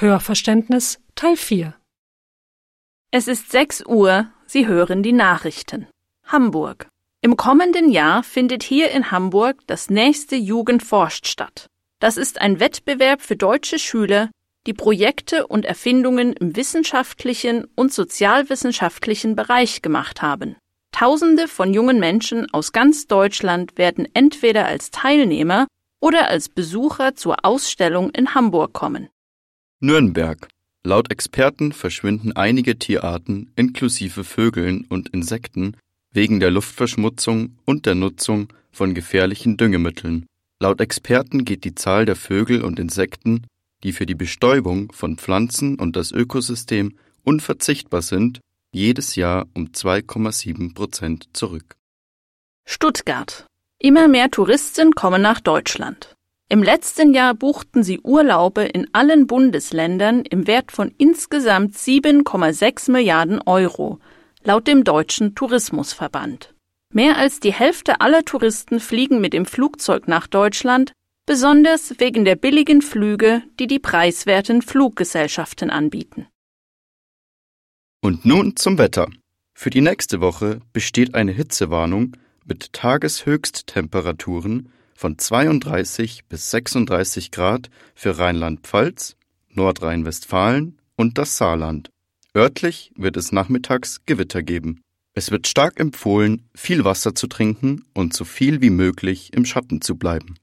Hörverständnis Teil 4 Es ist 6 Uhr, Sie hören die Nachrichten. Hamburg. Im kommenden Jahr findet hier in Hamburg das nächste Jugend forscht statt. Das ist ein Wettbewerb für deutsche Schüler, die Projekte und Erfindungen im wissenschaftlichen und sozialwissenschaftlichen Bereich gemacht haben. Tausende von jungen Menschen aus ganz Deutschland werden entweder als Teilnehmer oder als Besucher zur Ausstellung in Hamburg kommen. Nürnberg. Laut Experten verschwinden einige Tierarten inklusive Vögeln und Insekten wegen der Luftverschmutzung und der Nutzung von gefährlichen Düngemitteln. Laut Experten geht die Zahl der Vögel und Insekten, die für die Bestäubung von Pflanzen und das Ökosystem unverzichtbar sind, jedes Jahr um 2,7 Prozent zurück. Stuttgart. Immer mehr Touristen kommen nach Deutschland. Im letzten Jahr buchten sie Urlaube in allen Bundesländern im Wert von insgesamt 7,6 Milliarden Euro, laut dem Deutschen Tourismusverband. Mehr als die Hälfte aller Touristen fliegen mit dem Flugzeug nach Deutschland, besonders wegen der billigen Flüge, die die preiswerten Fluggesellschaften anbieten. Und nun zum Wetter. Für die nächste Woche besteht eine Hitzewarnung mit Tageshöchsttemperaturen von 32 bis 36 Grad für Rheinland-Pfalz, Nordrhein-Westfalen und das Saarland. Örtlich wird es nachmittags Gewitter geben. Es wird stark empfohlen, viel Wasser zu trinken und so viel wie möglich im Schatten zu bleiben.